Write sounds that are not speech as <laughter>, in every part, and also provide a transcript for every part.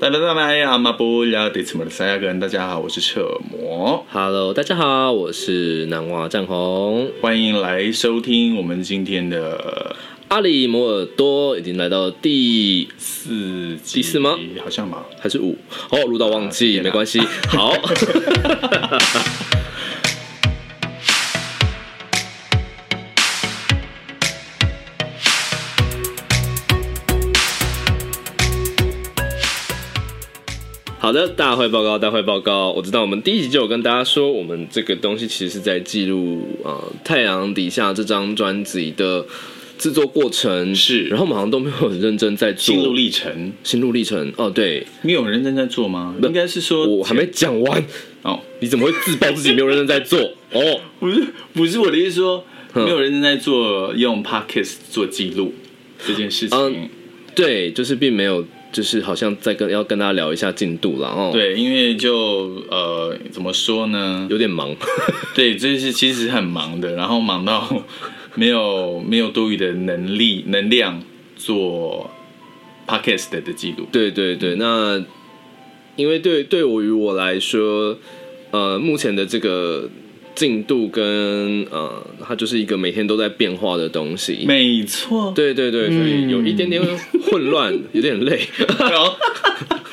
大家来阿玛布亚迪斯马的塞亚根，大家好，我是扯魔，Hello，大家好，我是南瓜战红。欢迎来收听我们今天的阿里摩尔多已经来到第四集第四吗？好像吧。还是五？哦，录到忘记，没关系。好，好的，大会报告，大会报告。我知道我们第一集就有跟大家说，我们这个东西其实是在记录呃《太阳底下》这张专辑的制作过程，是然后我们好像都没有很认真在做心路历程，心路历程。哦，对，你有认真在做吗？应该是说我还没讲完，哦，你怎么会自曝自己没有认真在做？<laughs> 哦，不是不是我的意思说，嗯没有认真在做用 podcast 做记录这件事情。嗯对，就是并没有，就是好像在跟要跟大家聊一下进度了哦。，对，因为就呃怎么说呢？有点忙。<laughs> 对，这是其实很忙的，然后忙到没有 <laughs> 没有多余的能力能量做 podcast 的记录。对对对，那因为对对我于我来说，呃，目前的这个进度跟呃，它就是一个每天都在变化的东西。没错，对对对，所以有一点点混乱，有点累。<laughs> 然后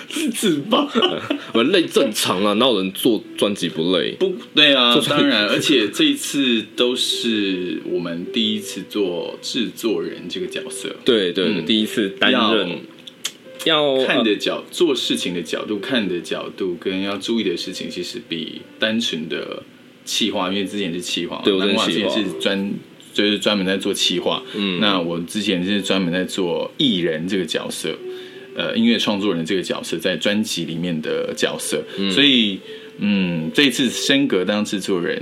是自爆。<laughs> 我累正常啊，哪有人做专辑不累？不对啊当然，而且这一次都是我们第一次做制作人这个角色，对对，嗯第一次担任要看的角做事情的角度、看的角度跟要注意的事情，其实比单纯的企划，因为之前是企划，对我之前是专就是专门在做企划，嗯。那我之前是专门在做艺人这个角色，呃，音乐创作人这个角色，在专辑里面的角色，所以嗯，这一次升格当制作人，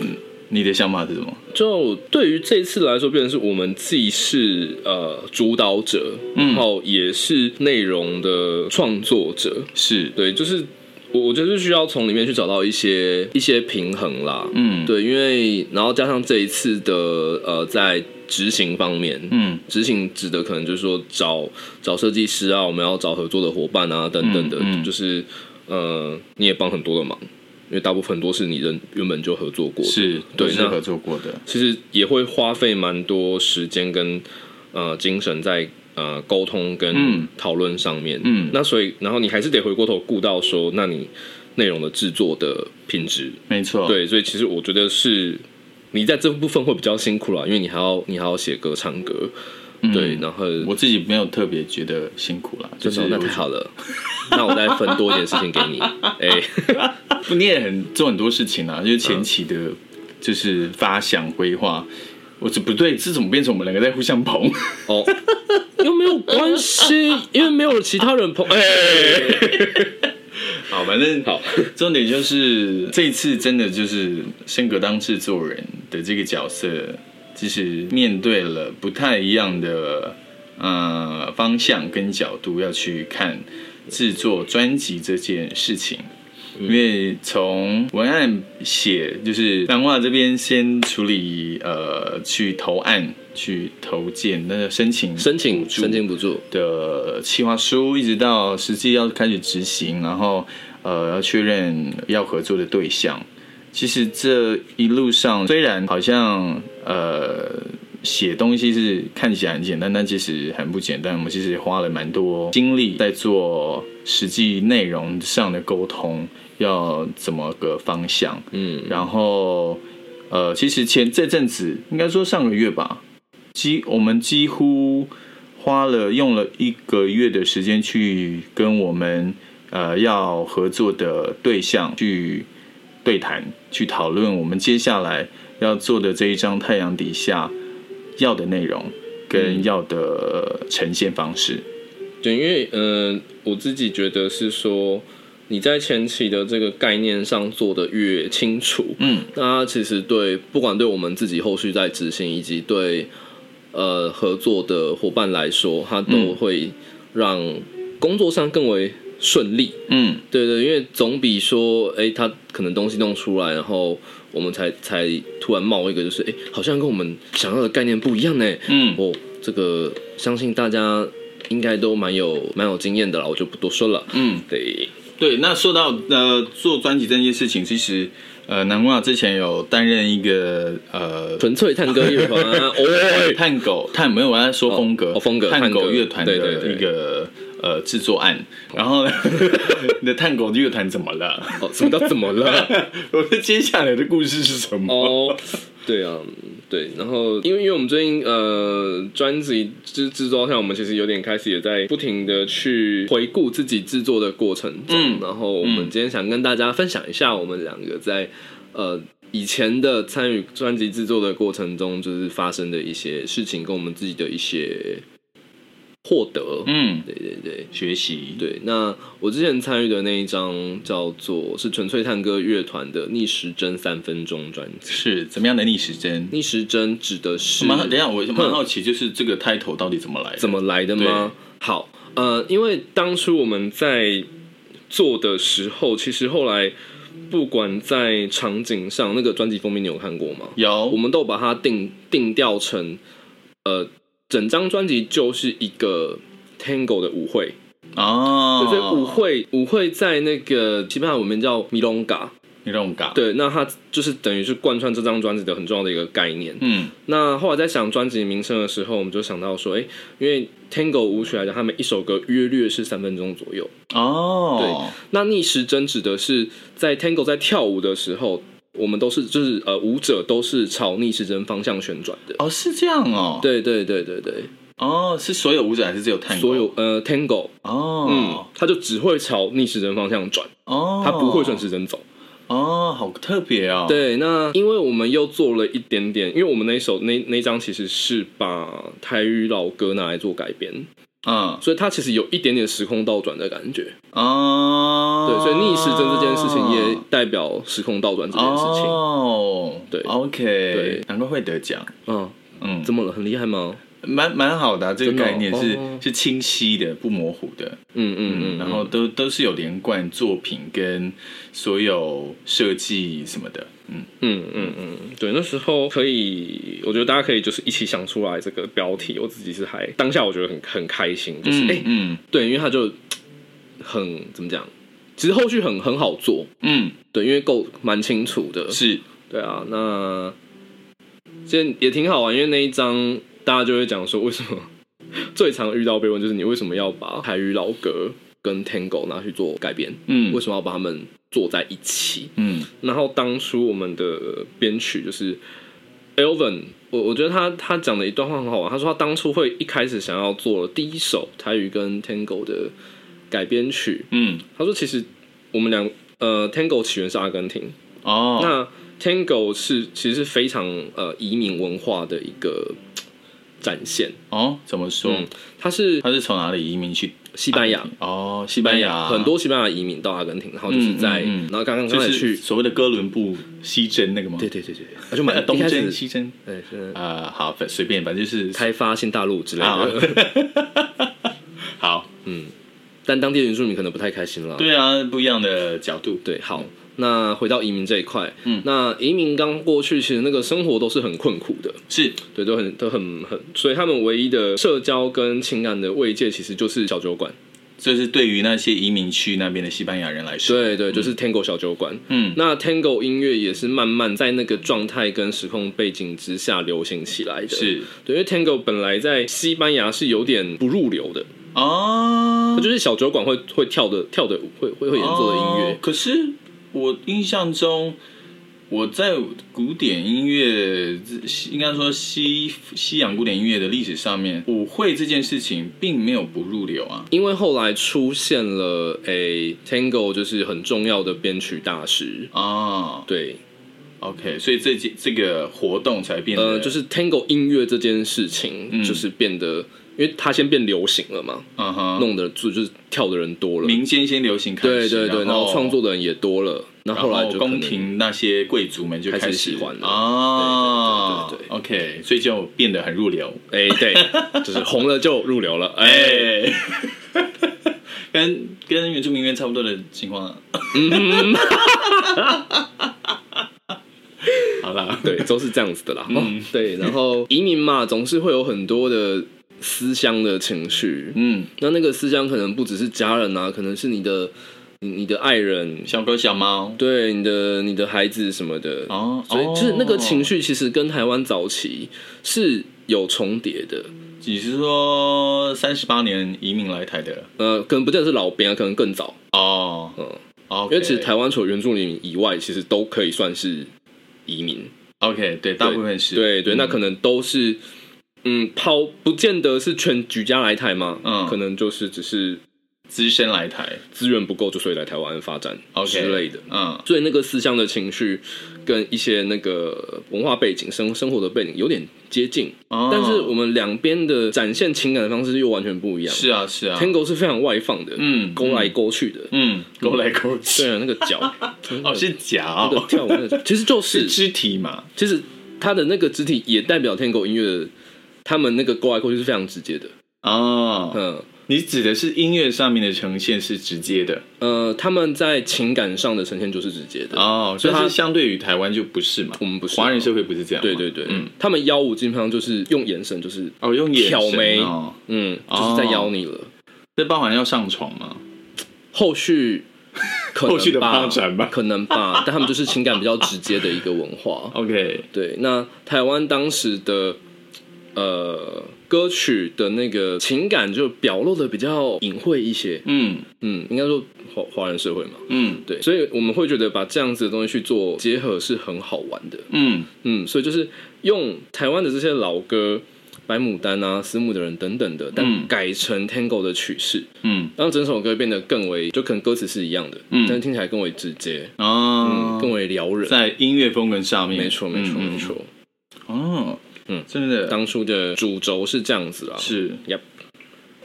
嗯，你的想法是什么？就对于这次来说，变成是我们既是呃主导者，嗯。然后也是内容的创作者。是，对，就是我我觉得是需要从里面去找到一些一些平衡啦。嗯，，对，因为然后加上这一次的呃在执行方面，嗯。执行指的可能就是说找找设计师啊，我们要找合作的伙伴啊，等等的，嗯嗯。就是呃你也帮很多的忙，因为大部分都是你人原本就合作过的，是，对是合作过的，其实也会花费蛮多时间跟呃精神在呃沟通跟嗯。讨论上面。嗯。那所以然后你还是得回过头顾到说，那你内容的制作的品质，没错，，对，所以其实我觉得是你在这部分会比较辛苦啦，因为你还要你还要写歌唱歌，对，然后我自己没有特别觉得辛苦啦，就就是是那太好了，那我再分多一点事情给你，<laughs> 哎、不，你也很做很多事情啊，就是前期的，就是发想规划。我这不对，是怎么变成我们两个在互相捧？哦，又没有关系，因为没有其他人捧，哎、好，反正好，重点就是这一次真的就是升格当制作人的这个角色，其实面对了不太一样的呃方向跟角度要去看制作专辑这件事情。因为从文案写，就是漫画这边先处理，呃，去投案、去投件，那个申请申请申请补助，的企划书，一直到实际要开始执行，然后呃要确认要合作的对象。其实这一路上虽然好像呃写东西是看起来很简单，但其实很不简单。我们其实花了蛮多精力在做实际内容上的沟通，要怎么个方向。嗯，然后呃，其实前这阵子应该说上个月吧，几我们几乎花了用了一个月的时间去跟我们呃要合作的对象去对谈，去讨论我们接下来要做的这一张太阳底下要的内容跟要的呈现方式。对，因为嗯、呃我自己觉得是说你在前期的这个概念上做的越清楚，嗯，那它其实对不管对我们自己后续在执行，以及对呃合作的伙伴来说，它都会让工作上更为顺利。嗯，对对，因为总比说，哎，他可能东西弄出来，然后我们才才突然冒一个，就是哎，好像跟我们想要的概念不一样呢。嗯哦，这个相信大家应该都蛮有蛮有经验的了，我就不多说了。嗯，对，对。那说到呃做专辑这件事情，其实呃南瓜之前有担任一个呃纯粹探戈乐团，<laughs> 哦，探狗探没有我在说风格哦风格探狗乐团的一个呃制作案，然后呢，<laughs> 你的探狗乐团怎么了？哦，什么叫怎么了？<laughs> 我的接下来的故事是什么？哦，对啊，对，然后因为因为我们最近呃专辑制制作上，我们其实有点开始也在不停的去回顾自己制作的过程中，嗯然后我们今天想跟大家分享一下我们两个在呃。以前的参与专辑制作的过程中，就是发生的一些事情，跟我们自己的一些获得。嗯，对对对，学习对，那我之前参与的那一张叫做是纯粹探戈乐团的逆时针三分钟专辑。是怎么样的逆时针？逆时针指的是蛮等一下，我蛮好奇，就是这个 title 到底怎么来的？怎么来的吗？好，呃，因为当初我们在做的时候，其实后来不管在场景上，那个专辑封面你有看过吗？有我们都把它定定调成，呃，整张专辑就是一个 Tango 的舞会。哦，就，所以舞会舞会在那个西班牙文名叫米隆嘎，你让我嘎，对，那它就是等于是贯穿这张专辑的很重要的一个概念。嗯那后来在想专辑名称的时候，我们就想到说，哎、因为 Tango 舞曲来讲，他们一首歌约略是三分钟左右。哦，对那逆时针指的是在 Tango 在跳舞的时候，我们都是就是呃舞者都是朝逆时针方向旋转的。哦是这样哦，，对对对对对，哦是所有舞者还是只有探所有呃 Tango，哦。嗯他，，就只会朝逆时针方向转，哦，他不会顺时针走。哦，好特别哦，，对，那因为我们又做了一点点，因为我们那首那那张其实是把台语老歌拿来做改编，嗯。所以它其实有一点点时空倒转的感觉。哦，对，所以逆时针这件事情也代表时空倒转这件事情。哦，对，OK，对。难怪会得奖，嗯，嗯，怎么了？很厉害吗？蛮蛮好的啊、这个概念是、哦。是清晰的，不模糊的，嗯嗯嗯，然后都都是有连贯作品跟所有设计什么的，嗯，嗯嗯嗯，对，那时候可以，我觉得大家可以就是一起想出来这个标题，我自己是还当下我觉得很很开心，就是哎、嗯。对，因为他就很怎么讲，其实后续很很好做，嗯，对，因为够蛮清楚的，是，对啊，那其实也挺好玩，因为那一张大家就会讲说，为什么 <laughs> 最常遇到被问就是你为什么要把台语老歌跟 Tango 拿去做改编？嗯为什么要把他们做在一起？嗯然后当初我们的编曲就是 Elvin，我我觉得他他讲的一段话很好玩，他说他当初会一开始想要做第一首台语跟 Tango 的改编曲，嗯，他说其实我们两呃 Tango 起源是阿根廷。哦，那 Tango 是其实是非常呃移民文化的一个展现。哦，怎么说？嗯，它是他是从哪里移民去？西班牙，哦，西班牙。很多西班牙移民到阿根廷，然后就是在，嗯嗯嗯。然后刚刚就是刚才去，所谓的哥伦布西征那个吗？对对对对，那就蛮东征西征，对是。呃，好，反随便，反正就是开发新大陆之类啊的，好，<laughs> 但当地原住民可能不太开心了。对啊，不一样的角度，对，好。那回到移民这一块，嗯，那移民刚过去，其实那个生活都是很困苦的，是对，都很都很很，所以他们唯一的社交跟情感的慰藉，其实就是小酒馆。这是对于那些移民区那边的西班牙人来说，对对，就是 Tango 小酒馆。嗯那 Tango 音乐也是慢慢在那个状态跟时空背景之下流行起来的。是对，因为 Tango 本来在西班牙是有点不入流的，哦。它，就是小酒馆会会跳的跳的会会会演奏的音乐。哦可是我印象中，我在古典音乐，应该说西西洋古典音乐的历史上面，舞会这件事情并没有不入流啊。因为后来出现了诶 Tango 就是很重要的编曲大师，啊对，，OK，所以这件这个活动才变得呃，就是 Tango 音乐这件事情，就是变得，因为它先变流行了嘛，嗯哼，弄得就就是跳的人多了，民间先流行开始，对对对，然后创作的。人也多了，那然后来就可能宫廷那些贵族们就开始始喜欢了。哦，对对对 o k 所以就变得很入流。哎、对，<laughs> 就是红了就入流了，哎、哎，跟跟原住民乐差不多的情况啊。<laughs> 好啦，对，都是这样子的啦。嗯。哦，对，然后移民嘛，总是会有很多的思乡的情绪。嗯，那那个思乡可能不只是家人啊，可能是你的你你的爱人，小狗小猫对你的你的孩子什么的。哦，所以就是那个情绪，其实跟台湾早期是有重叠的。你是说三十八年移民来台的？呃，可能不见得是老兵啊，可能更早。哦，嗯，哦，因为其实台湾除了原住民以外，其实都可以算是移民。OK，对，大部分是对对，嗯那可能都是，嗯，跑不见得是全举家来台嘛，嗯。可能就是只是资深来台资源不够，就所以来台湾发展之类的。嗯。所以那个思乡的情绪跟一些那个文化背景、生生活的背景有点接近，哦。但是我们两边的展现情感的方式又完全不一样。是啊是啊，Tango 是非常外放的，嗯勾来勾去的，嗯，勾来勾去，对啊，那个脚，<laughs> 哦是脚。那个跳舞那个，其实就是。是肢体嘛，其实他的那个肢体也代表 Tango 音乐的，他们那个勾来勾去是非常直接的。哦，嗯。你指的是音乐上面的呈现是直接的？呃，他们在情感上的呈现就是直接的。哦，所以它它相对于台湾就不是嘛，我们不是啊。华人社会不是这样嘛，对对对，嗯，他们邀舞基本上就是用眼神，就是哦用挑眉哦，嗯，哦。就是在邀你了。这包含要上床吗？后续 <laughs> 可能后续的吧发展吧可能吧，但他们就是情感比较直接的一个文化。<laughs> OK，对，那台湾当时的呃歌曲的那个情感就表露的比较隐晦一些，嗯。嗯，应该说华华人社会嘛，嗯。对，所以我们会觉得把这样子的东西去做结合是很好玩的，嗯。嗯，所以就是用台湾的这些老歌。白牡丹啊，思慕的人等等的，但嗯。改成 Tango 的曲式，嗯。让整首歌变得更为，就可能歌词是一样的，嗯。但是听起来更为直接，哦嗯，，更为撩人。在音乐风格上面，没错，没错，嗯。没。错。哦，嗯真的。当初的主轴是这样子啊，是。Yep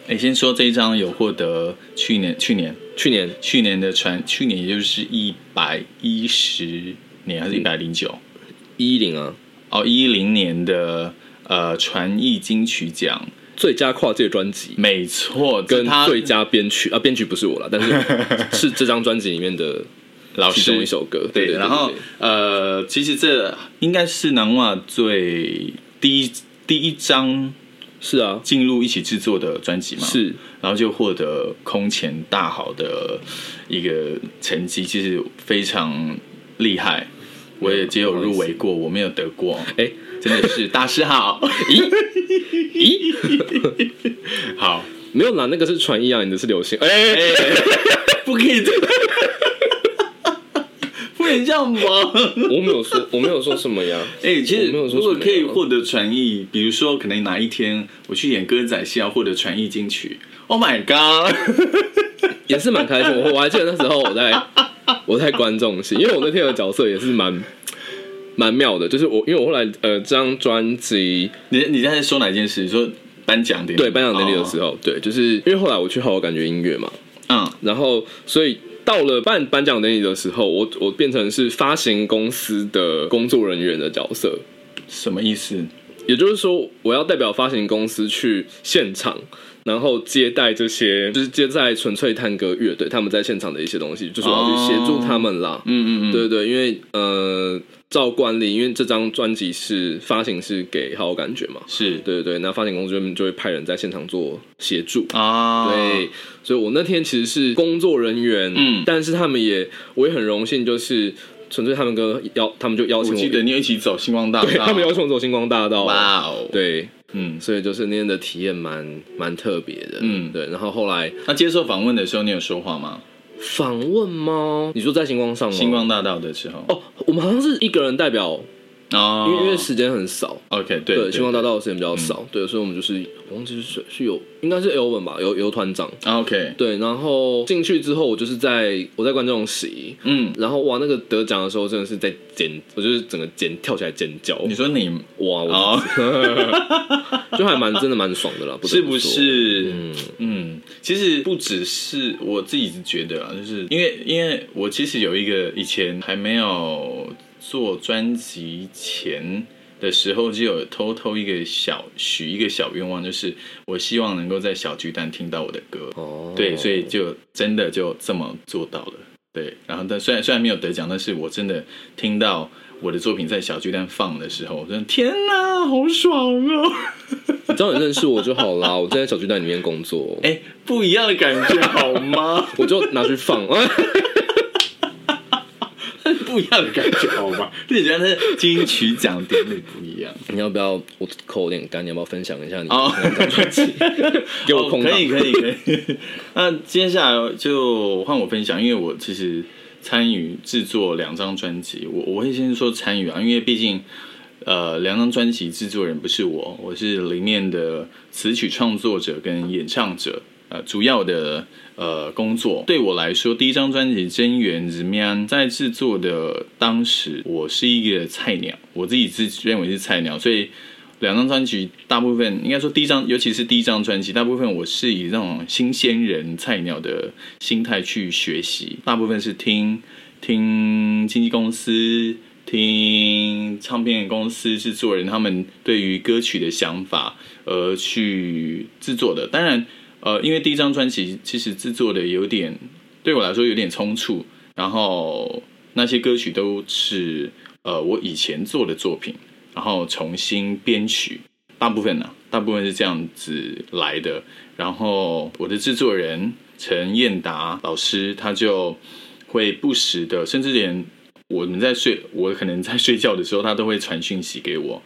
哎，先说这一张有获得去年去年？去年。去年的传，去年也就是一百一十年还是一百零九？一零啊，哦，一零年的呃传艺金曲奖，最佳跨界专辑。没错，跟他最佳编曲啊，编曲不是我了，但是 <laughs> 是这张专辑里面的老其中师一首歌。对，对，然后呃，其实这应该是南瓦最第一第一张是啊，进入一起制作的专辑嘛，，是。然后就获得空前大好的一个成绩，其实非常厉害。我也只有入围过，我没有得过。哎，真的是大师好，<laughs> 咦？咦，<laughs> 好，没有啦，那个是传艺啊，你的是流星。哎，哎，不可以这样，不能这样吧？我没有说，我没有说什么呀。<laughs> 哎、其实如果可以获得传艺，比如说可能哪一天我去演歌仔戏要获得传艺金曲，Oh my god！<laughs> 也是蛮开心。我我还记得那时候我在 <laughs> 我在观众席，因为我那天的角色也是蛮蛮妙的，就是我因为我后来呃这张专辑你你在说哪件事？你说颁奖典礼？对颁奖典礼的时候，候，对，就是因为后来我去好好感觉音乐嘛，嗯，然后所以到了办颁奖典礼的时候，我我变成是发行公司的工作人员的角色，什么意思？也就是说，我要代表发行公司去现场，然后接待这些，就是接待纯粹探戈乐队他们在现场的一些东西，就是我要去协助他们啦。嗯嗯嗯，对对，因为呃，照惯例，因为这张专辑是发行是给好有感觉嘛，是。对对对，那发行公司就就会派人在现场做协助。啊，对，所以我那天其实是工作人员，嗯。但是他们也，我也很荣幸，就是纯粹他们跟邀，他们就邀请我，我记得你有一起走星光大道，对他们邀请我走星光大道，哇哦，，对，嗯，所以就是那天的体验蛮蛮特别的，嗯。对。然后后来那接受访问的时候，你有说话吗？访问吗？你说在星光上吗？星光大道的时候，哦，我们好像是一个人代表，哦，因为因为时间很少，OK，对对，星光大道的时间比较少，对，所以我们就是我忘记是是有应该是 L 文吧，有有团长，啊 OK，对，然后进去之后，我就是在我在观众席，嗯，然后哇，那个得奖的时候真的是在尖，我就是整个尖跳起来尖叫，你说你哇，我、哦，<laughs> 就还蛮真的蛮爽的啦，是不？是？嗯，嗯，其实不只是我自己是觉得啊，就是因为因为我其实有一个以前还没有做专辑前的时候，就有偷偷一个小许一个小愿望，就是我希望能够在小巨蛋听到我的歌。哦，对，所以就真的就这么做到了。对，然后但虽然虽然没有得奖，但是我真的听到我的作品在小巨蛋放的时候，我真的天哪，好爽哦！<laughs> 你只要你认识我就好啦，我在小巨蛋里面工作，<laughs> 哎，不一样的感觉好吗？<laughs> 我就拿去放。<laughs> 不一样的感觉，好吧？<laughs> 你觉得金曲奖典礼不一样？你要不要我口有点干？你要不要分享一下你的专辑？<laughs> 给我空可以，可以，可以。那接下来就换我分享，因为我其实参与制作两张专辑，我我会先说参与啊，因为毕竟呃，两张专辑制作人不是我，我是里面的词曲创作者跟演唱者。呃，主要的呃工作对我来说，第一张专辑《真源》怎么样？在制作的当时，我是一个菜鸟，我自己自认为是菜鸟，所以两张专辑大部分应该说第一张，尤其是第一张专辑，大部分我是以那种新鲜人、菜鸟的心态去学习，大部分是听听经纪公司、听唱片公司制作人他们对于歌曲的想法而去制作的，当然。呃，因为第一张专辑其实制作的有点对我来说有点匆促，然后那些歌曲都是呃我以前做的作品，然后重新编曲，大部分呢，大部分是这样子来的。然后我的制作人陈燕达老师，他就会不时的，甚至连我们在睡，我可能在睡觉的时候，他都会传讯息给我。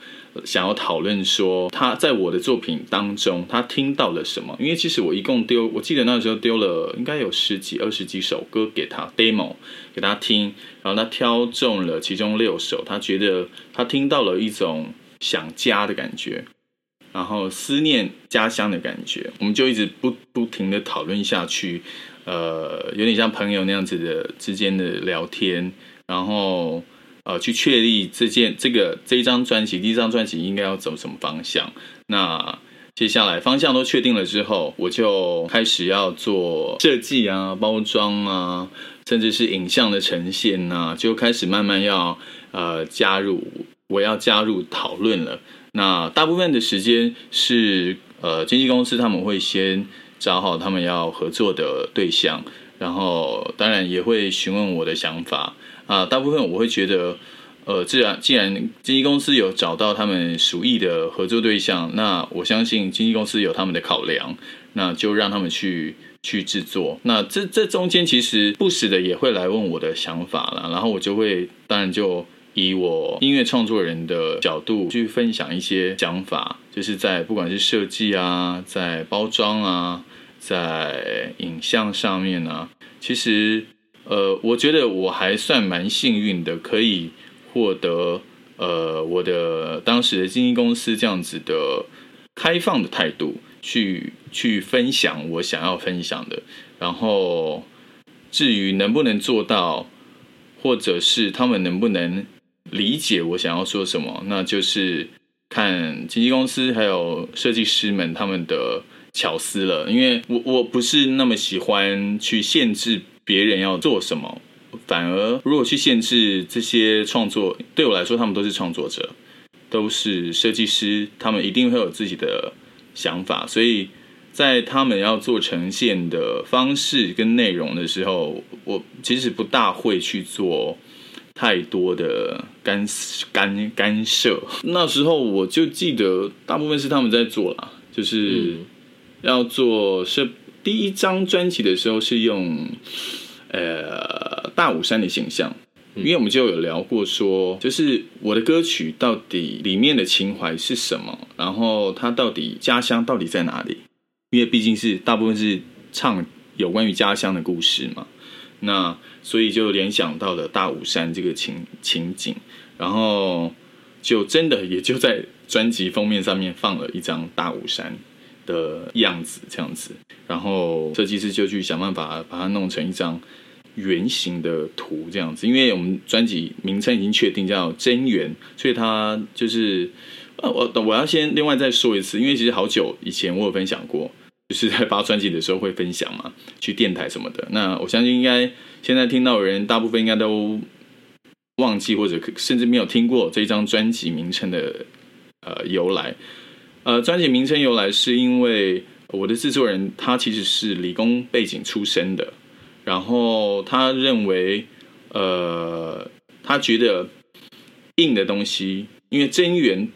想要讨论说他在我的作品当中他听到了什么？因为其实我一共丢，我记得那时候丢了应该有十几、二十几首歌给他 demo 给他听，然后他挑中了其中六首，他觉得他听到了一种想家的感觉，然后思念家乡的感觉，我们就一直不不停的讨论下去，呃，有点像朋友那样子的之间的聊天，然后。呃，去确立这件这个这一张专辑，第一张专辑应该要走什么方向？那接下来方向都确定了之后，我就开始要做设计啊、包装啊，甚至是影像的呈现呐，就开始慢慢要呃加入，我要加入讨论了。那大部分的时间是呃经纪公司他们会先找好他们要合作的对象，然后当然也会询问我的想法。啊，大部分我会觉得，呃，既然既然经纪公司有找到他们属意的合作对象，那我相信经纪公司有他们的考量，那就让他们去去制作。那这这中间其实不时的也会来问我的想法了，然后我就会当然就以我音乐创作人的角度去分享一些想法，就是在不管是设计啊，在包装啊，在影像上面啊，其实。呃，我觉得我还算蛮幸运的，可以获得呃我的当时的经纪公司这样子的开放的态度，去去分享我想要分享的。然后至于能不能做到，或者是他们能不能理解我想要说什么，那就是看经纪公司还有设计师们他们的巧思了。因为我我不是那么喜欢去限制。别人要做什么，反而如果去限制这些创作，对我来说，他们都是创作者，都是设计师，他们一定会有自己的想法，所以在他们要做呈现的方式跟内容的时候，我其实不大会去做太多的干干干涉。那时候我就记得，大部分是他们在做了，就是要做设。第一张专辑的时候是用，呃，大武山的形象，因为我们就有聊过说，就是我的歌曲到底里面的情怀是什么，然后它到底家乡到底在哪里？因为毕竟是大部分是唱有关于家乡的故事嘛，那所以就联想到了大武山这个情情景，然后就真的也就在专辑封面上面放了一张大武山。的样子这样子，然后设计师就去想办法把它弄成一张圆形的图这样子。因为我们专辑名称已经确定叫真圆，所以它就是呃，我我要先另外再说一次，因为其实好久以前我有分享过，就是在发专辑的时候会分享嘛，去电台什么的。那我相信应该现在听到的人大部分应该都忘记或者甚至没有听过这张专辑名称的呃由来。呃，专辑名称由来是因为我的制作人他其实是理工背景出身的，然后他认为，呃，他觉得硬的东西，因为真圆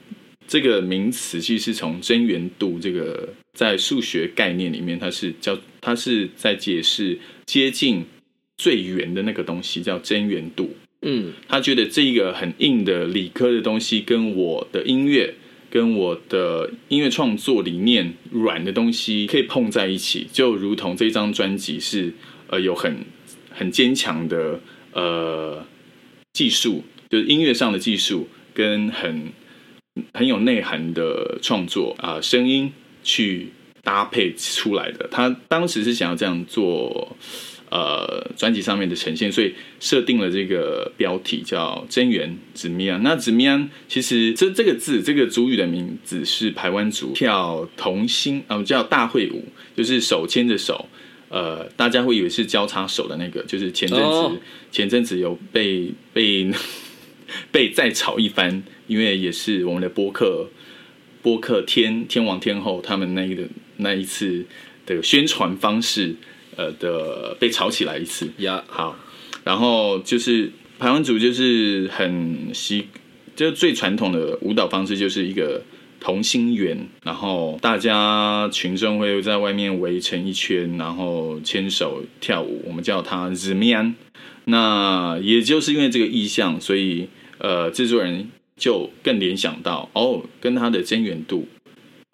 这个名词其实是从真圆度这个在数学概念里面，它是叫它是在解释接近最圆的那个东西叫真元度。嗯他觉得这一个很硬的理科的东西，跟我的音乐、跟我的音乐创作理念软的东西可以碰在一起，就如同这张专辑是呃有很很坚强的呃技术，就是音乐上的技术，跟很很有内涵的创作啊、声音去搭配出来的。他当时是想要这样做。呃，专辑上面的呈现，所以设定了这个标题叫“真源子咪安”。那子咪安其实这这个字，这个族语的名字是排湾族跳童心啊、呃，叫大会舞，就是手牵着手。呃，大家会以为是交叉手的那个，就是前阵子、前阵子有被被 <laughs> 被再炒一番，因为也是我们的播客播客天天王天后他们那一个那一次的宣传方式，呃的被炒起来一次。呀，好，然后就是排湾族就是很习，就最传统的舞蹈方式就是一个同心圆，然后大家群众会在外面围成一圈，然后牵手跳舞，我们叫它 z m i a n 那也就是因为这个意象，所以呃制作人就更联想到哦，跟它的真源度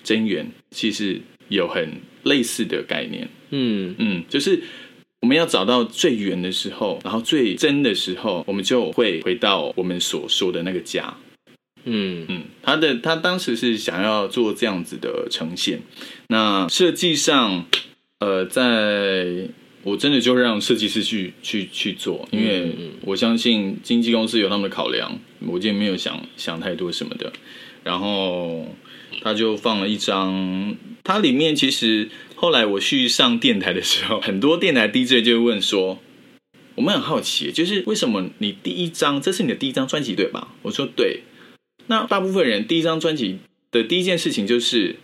真源其实有很类似的概念。嗯嗯，就是我们要找到最圆的时候，然后最真的时候，我们就会回到我们所说的那个家。嗯嗯，他的他当时是想要做这样子的呈现。那设计上，呃，在我真的就让设计师去去去做，因为我相信经纪公司有他们的考量，我今天没有想想太多什么的。然后他就放了一张，它里面其实后来我去上电台的时候，<laughs> 很多电台 DJ 就会问说。我们很好奇，就是为什么你第一张，这是你的第一张专辑对吧？我说对。那大部分人第一张专辑的第一件事情就是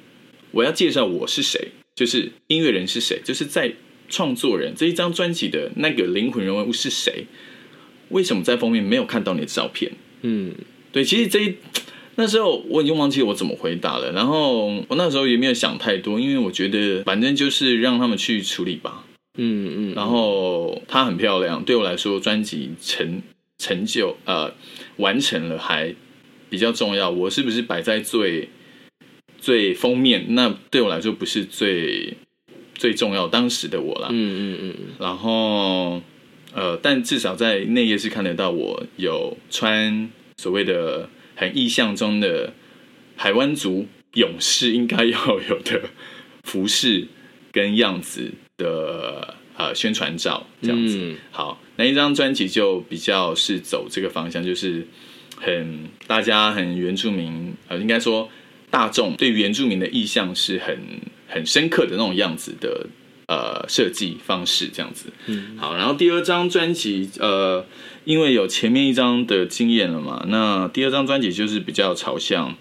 我要介绍我是谁，就是音乐人是谁，就是在创作人这一张专辑的那个灵魂人物是谁。为什么在封面没有看到你的照片？嗯对，其实这一那时候我已经忘记我怎么回答了，然后我那时候也没有想太多，因为我觉得反正就是让他们去处理吧。嗯嗯，然后她很漂亮，对我来说，专辑成成就呃完成了还比较重要。我是不是摆在最最封面？那对我来说不是最最重要，当时的我啦。嗯嗯嗯然后呃，但至少在内页是看得到我有穿所谓的很意象中的海湾族勇士应该要有的服饰跟样子的呃宣传照这样子。嗯好，那一张专辑就比较是走这个方向，就是很大家很原住民，呃，应该说大众对原住民的意象是很很深刻的那种样子的呃设计方式这样子。嗯。好，然后第二张专辑，呃，因为有前面一张的经验了嘛，那第二张专辑就是比较朝向，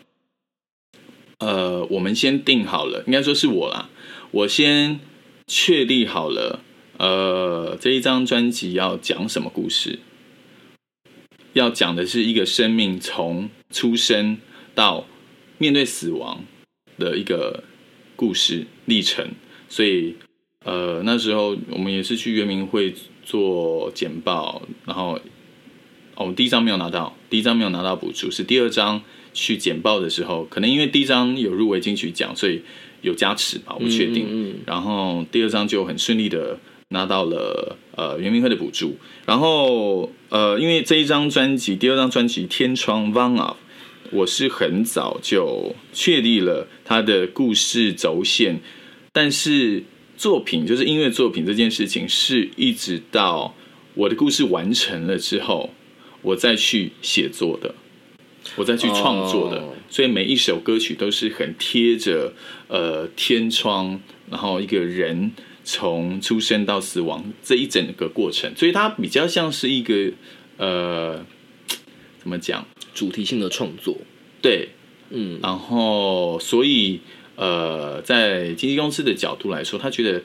呃，我们先定好了，应该说是我啦，我先确立好了，呃，这一张专辑要讲什么故事，要讲的是一个生命从出生到面对死亡的一个故事历程，所以呃，那时候我们也是去圆明会做简报，然后哦，我们第一张没有拿到，第一张没有拿到补助，是第二张去简报的时候，可能因为第一张有入围金曲奖，所以有加持吧，我不确定。嗯然后第二张就很顺利的拿到了呃圆明会的补助。然后呃，因为这一张专辑，第二张专辑《天窗 One Up》，我是很早就确立了他的故事轴线，但是作品就是音乐作品这件事情，是一直到我的故事完成了之后，我再去写作的。我再去创作的，哦所以每一首歌曲都是很贴着呃天窗，然后一个人从出生到死亡这一整个过程，所以它比较像是一个呃怎么讲？主题性的创作，对，嗯然后所以呃，在经纪公司的角度来说，他觉得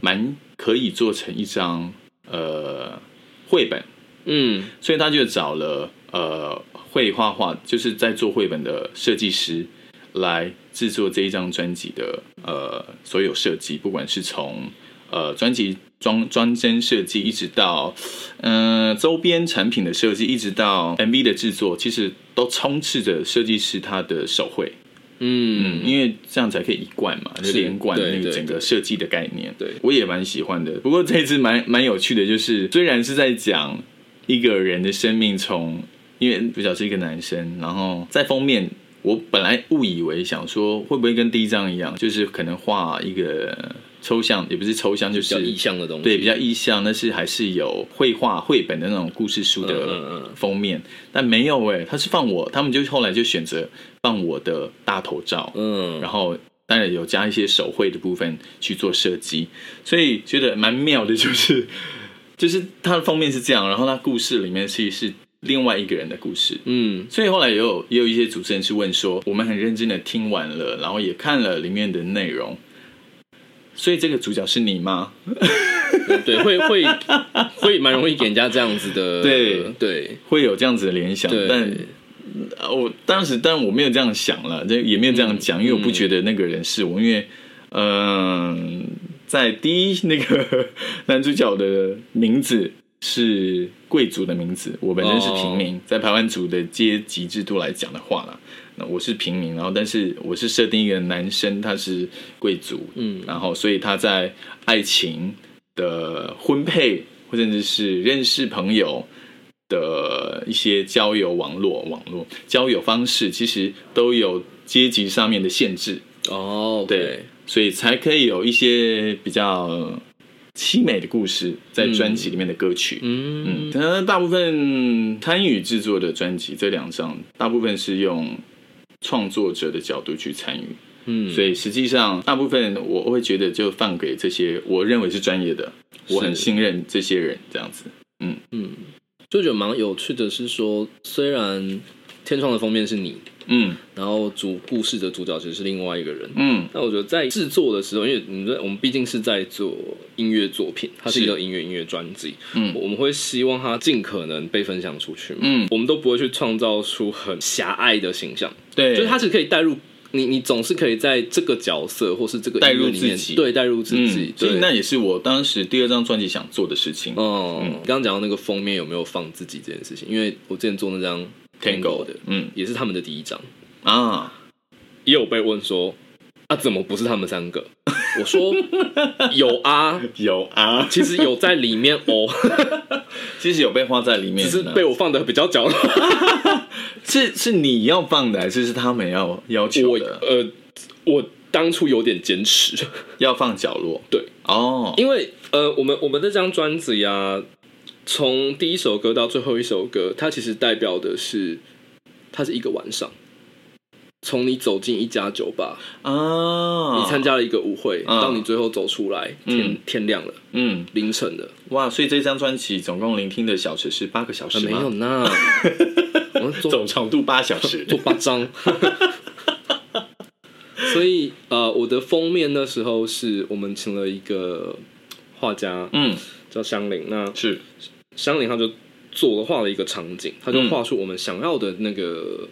蛮可以做成一张呃绘本，嗯所以他就找了呃会画画，就是在做绘本的设计师来制作这一张专辑的呃所有设计，不管是从呃专辑装装帧设计，一直到嗯、呃周边产品的设计，一直到 MV 的制作，其实都充斥着设计师他的手绘。嗯嗯，因为这样才可以一贯嘛，就是连贯那个整个设计的概念。对我也蛮喜欢的。不过这一次蛮蛮有趣的，就是虽然是在讲一个人的生命从，因为主角是一个男生，然后在封面，我本来误以为想说会不会跟第一张一样，就是可能画一个抽象，也不是抽象，就是比较意象的东西，对，比较意象，但是还是有绘画绘本的那种故事书的嗯封面，但没有哎、他是放我，他们就后来就选择放我的大头照，嗯，然后当然有加一些手绘的部分去做设计，所以觉得蛮妙的，就是 <laughs> 就是它的封面是这样，然后它故事里面其实是另外一个人的故事。嗯。所以后来也有也有一些主持人是问说，我们很认真的听完了，然后也看了里面的内容，所以这个主角是你吗？<laughs> 对，会会会蛮容易给人家这样子的，对对。会有这样子的联想，但呃我当时，但我没有这样想了，这也没有这样讲，因为我不觉得那个人是我，因为嗯、在第一那个 <laughs> 男主角的名字是贵族的名字，我本身是平民，在台湾族的阶级制度来讲的话啦，那我是平民，然后但是我是设定一个男生他是贵族，嗯。然后所以他在爱情的婚配或甚至是认识朋友的一些交友网络、网络交友方式，其实都有阶级上面的限制，哦，对，所以才可以有一些比较凄美的故事在专辑里面的歌曲。嗯。嗯，他大部分参与制作的专辑这两张，大部分是用创作者的角度去参与，嗯，所以实际上大部分我会觉得就放给这些我认为是专业的，我很信任这些人这样子。嗯。嗯，就觉得蛮有趣的是说，虽然天窗的封面是你，嗯。然后主故事的主角其实是另外一个人。嗯。那我觉得在制作的时候，因为你在我们毕竟是在做音乐作品，它是一个音乐音乐专辑，嗯。我们会希望它尽可能被分享出去嘛，嗯，我们都不会去创造出很狭隘的形象，对，就是它是可以带入你，你总是可以在这个角色或是这个带入自己。对，带入自嗯，己，所以对，那也是我当时第二张专辑想做的事情。哦，刚刚讲到那个封面有没有放自己这件事情，因为我之前做那张 Tango 的，嗯也是他们的第一张，啊，也有被问说啊，怎么不是他们三个？<laughs> 我说有啊，有啊，其实有在里面哦，<laughs> 其实有被画在里面的，只是被我放的比较角落。<laughs> 是是你要放的，还是是他们要要求我的？呃，我当初有点坚持，要放角落？对，哦，因为呃，我们我们这张专辑啊，从第一首歌到最后一首歌，它其实代表的是，它是一个晚上。从你走进一家酒吧，啊，你参加了一个舞会，嗯到你最后走出来，天、嗯天亮了，嗯，凌晨了，哇，所以这张专辑总共聆听的小时是八个小时呃、没有吗？呢，<laughs> 总长度八小时。做八张。<laughs> 所以呃，我的封面那时候是我们请了一个画家，嗯，叫香菱。那是，香菱他就做了画了一个场景，他就嗯画出我们想要的那个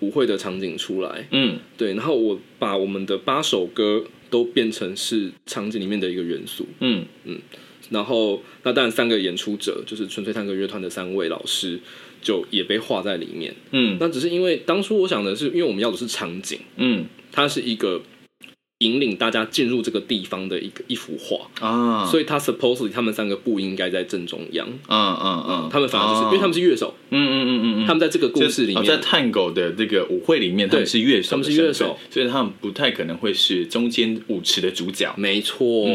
舞会的场景出来。嗯对，然后我把我们的八首歌都变成是场景里面的一个元素。嗯嗯然后，那当然三个演出者就是纯粹探戈乐团的三位老师，就也被画在里面。嗯那只是因为当初我想的是，因为我们要的是场景，嗯它是一个引领大家进入这个地方的一个一幅画，啊，所以他 supposedly 他们三个不应该在正中央，嗯嗯嗯，他们反而就是、因为他们是乐手，嗯嗯嗯嗯。嗯，他们在这个故事里面，哦在探狗的这个舞会里面，他们是乐手，他们是乐手，所以他们不太可能会是中间舞池的主角。没错，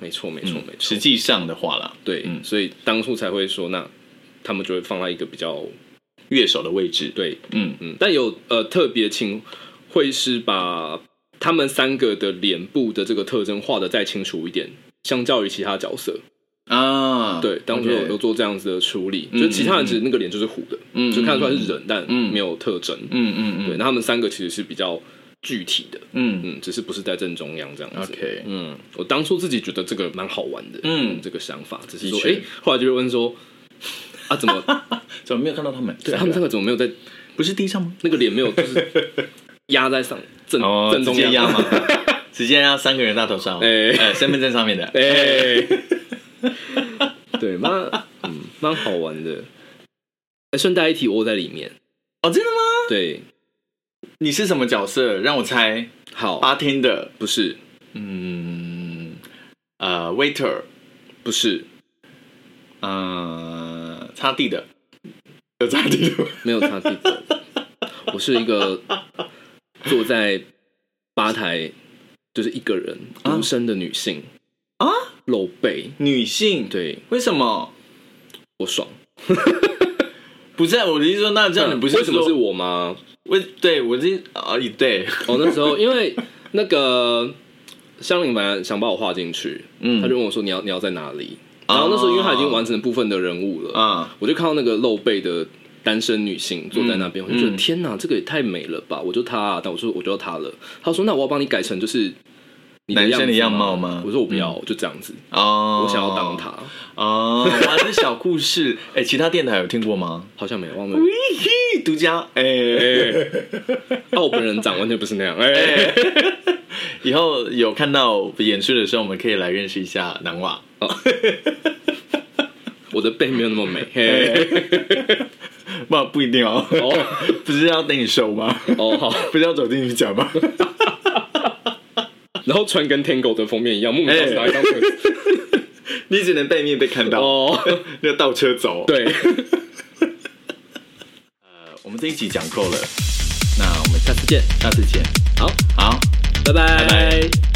没错，没错，没错，实际上的话啦，对，嗯。所以当初才会说，那他们就会放在一个比较乐手的位置，对，嗯。嗯，但有呃特别请会是把他们三个的脸部的这个特征画的再清楚一点，相较于其他角色，啊，对，当初有 OK 有做这样子的处理，嗯就其他人其实那个脸就是糊的，嗯就看得出来是人，但嗯。没有特征，嗯嗯嗯，对，那他们三个其实是比较具体的，嗯。嗯，只是不是在正中央这样子。，OK，嗯，我当初自己觉得这个蛮好玩的，嗯。这个想法，只是说，哎、后来就会问说，啊，怎么 <laughs> 怎么没有看到他们？对他们三个怎么没有在不是地上吗？那个脸没有就是压在上正哦，正中央接压嘛，直接压 <laughs> 三个人大头上，哎。哎，身份证上面的，哎，<laughs> 对，蛮嗯蛮好玩的。哎顺带一提，我在里面。哦，真的吗？对，你是什么角色？让我猜，好，八天的，不是。嗯，呃，waiter，不是。呃，擦地的，有擦地的吗，没有擦地的，我是一个坐在吧台，就是一个人独身的女性啊，露背，女性，，对。为什么？我爽。<laughs> 不是，我的意思说，那这样你不是为什么是我吗？为对我这啊，对，哦，那时候 <laughs> 因为那个香菱本来想把我画进去，嗯。他就问我说你要你要在哪里？然后那时候因为他已经完成部分的人物了，啊，我就看到那个露背的单身女性坐在那边，嗯我就觉得嗯。天哪，这个也太美了吧！我就她、啊，但我说我就要她了。他说那我要帮你改成就是你男生的样貌吗？我说我不要，就这样子，哦，我想要当她，哦，哇，这小故事，<laughs> 哎，其他电台有听过吗？好像没有忘了。嘿，独家，哎，那、我本人长完全不是那样，哎、以后有看到演出的时候，我们可以来认识一下南瓦。我的背没有那么美。嘿 <laughs> 不，不一定哦，哦 <laughs> 不是要等你收吗？哦好，<laughs> 不是要走进去讲吗？然后穿跟 Tango 的封面一样，莫名其妙拿一张车子。你只能背面被看到，哦，要倒车走。，对，呃，我们这一集讲够了，那我们下下次见，下次见。好，好。拜拜拜拜